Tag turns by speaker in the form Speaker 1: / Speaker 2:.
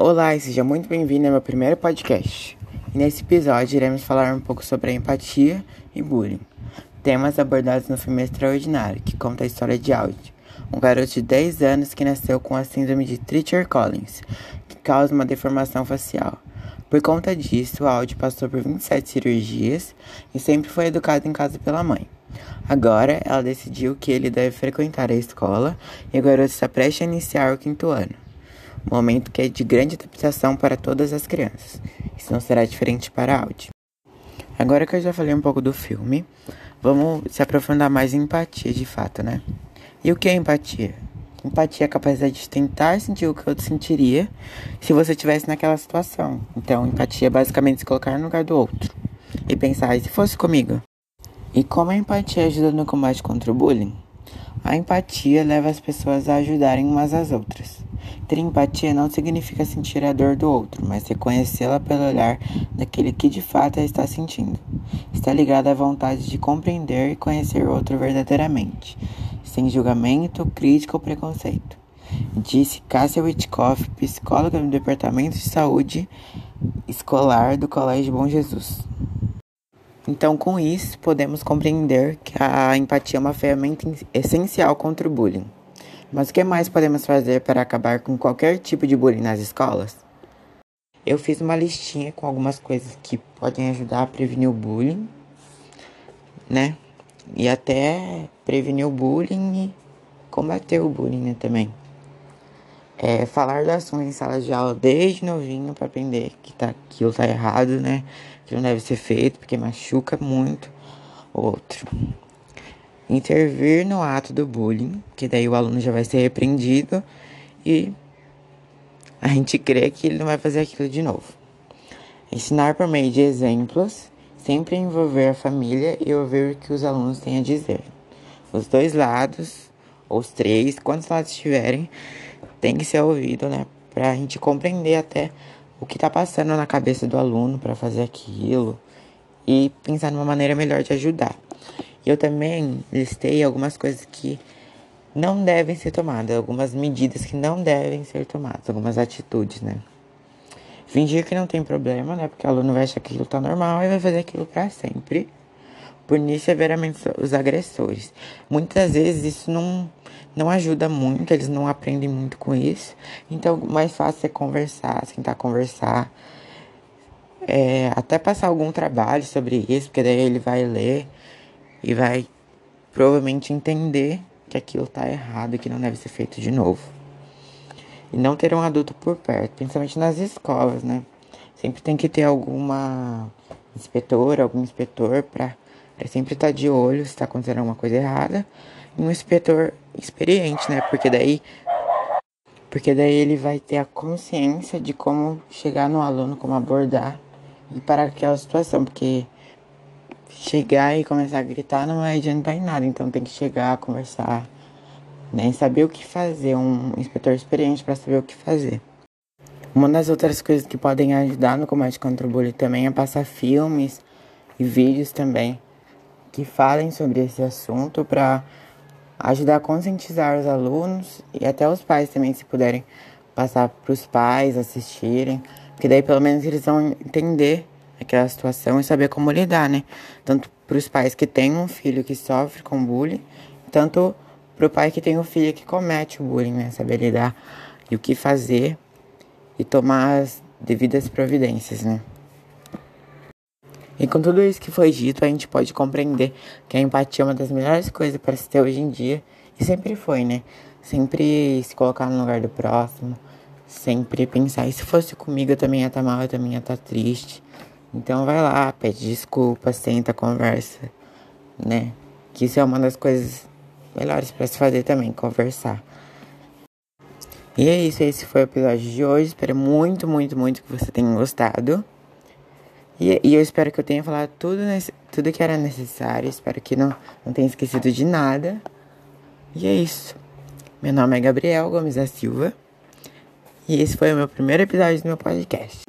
Speaker 1: Olá e seja muito bem-vindo ao meu primeiro podcast. Nesse episódio iremos falar um pouco sobre a empatia e bullying, temas abordados no filme Extraordinário, que conta a história de Audi, um garoto de 10 anos que nasceu com a síndrome de Treacher-Collins, que causa uma deformação facial. Por conta disso, Audi passou por 27 cirurgias e sempre foi educado em casa pela mãe. Agora, ela decidiu que ele deve frequentar a escola e o garoto está prestes a iniciar o quinto ano. Momento que é de grande adaptação para todas as crianças. Isso não será diferente para Audi. Agora que eu já falei um pouco do filme, vamos se aprofundar mais em empatia de fato, né? E o que é empatia? Empatia é a capacidade de tentar sentir o que outro sentiria se você estivesse naquela situação. Então, empatia é basicamente se colocar no lugar do outro e pensar, e se fosse comigo? E como a empatia ajuda no combate contra o bullying? A empatia leva as pessoas a ajudarem umas às outras. Ter empatia não significa sentir a dor do outro, mas reconhecê-la pelo olhar daquele que de fato a está sentindo. Está ligada à vontade de compreender e conhecer o outro verdadeiramente, sem julgamento, crítica ou preconceito. Disse Cássia Witkoff, psicóloga do Departamento de Saúde Escolar do Colégio Bom Jesus. Então, com isso, podemos compreender que a empatia é uma ferramenta essencial contra o bullying. Mas o que mais podemos fazer para acabar com qualquer tipo de bullying nas escolas? Eu fiz uma listinha com algumas coisas que podem ajudar a prevenir o bullying, né? E até prevenir o bullying e combater o bullying né, também. É, falar do assunto em sala de aula desde novinho para aprender que tá, aquilo tá errado, né? Que não deve ser feito porque machuca muito o outro. Intervir no ato do bullying, que daí o aluno já vai ser repreendido e a gente crê que ele não vai fazer aquilo de novo. Ensinar por meio de exemplos, sempre envolver a família e ouvir o que os alunos têm a dizer. Os dois lados, ou os três, quantos lados tiverem, tem que ser ouvido, né? Pra gente compreender até o que tá passando na cabeça do aluno para fazer aquilo e pensar numa maneira melhor de ajudar. Eu também listei algumas coisas que não devem ser tomadas, algumas medidas que não devem ser tomadas, algumas atitudes, né? Fingir que não tem problema, né? Porque o aluno vai achar que aquilo tá normal e vai fazer aquilo para sempre. Punir severamente os agressores. Muitas vezes isso não não ajuda muito, eles não aprendem muito com isso. Então, mais fácil é conversar, tentar conversar. É, até passar algum trabalho sobre isso, porque daí ele vai ler e vai provavelmente entender que aquilo tá errado e que não deve ser feito de novo. E não ter um adulto por perto, principalmente nas escolas, né? Sempre tem que ter alguma inspetora, algum inspetor para sempre estar tá de olho se está acontecendo alguma coisa errada um inspetor experiente, né? Porque daí porque daí ele vai ter a consciência de como chegar no aluno, como abordar e para aquela situação, porque chegar e começar a gritar não vai adiantar em nada, então tem que chegar, conversar, né, saber o que fazer, um inspetor experiente para saber o que fazer. Uma das outras coisas que podem ajudar no combate contra o bullying também é passar filmes e vídeos também que falem sobre esse assunto para ajudar a conscientizar os alunos e até os pais também, se puderem passar para os pais assistirem, porque daí pelo menos eles vão entender aquela situação e saber como lidar, né? Tanto para os pais que têm um filho que sofre com bullying, tanto para o pai que tem um filho que comete o bullying, né? Saber lidar e o que fazer e tomar as devidas providências, né? E com tudo isso que foi dito, a gente pode compreender que a empatia é uma das melhores coisas para se ter hoje em dia. E sempre foi, né? Sempre se colocar no lugar do próximo. Sempre pensar, e se fosse comigo eu também ia estar tá mal, eu também ia estar tá triste. Então vai lá, pede desculpa, senta, conversa, né? Que isso é uma das coisas melhores para se fazer também, conversar. E é isso, esse foi o episódio de hoje. Espero muito, muito, muito que você tenha gostado. E, e eu espero que eu tenha falado tudo, tudo que era necessário. Espero que não, não tenha esquecido de nada. E é isso. Meu nome é Gabriel Gomes da Silva. E esse foi o meu primeiro episódio do meu podcast.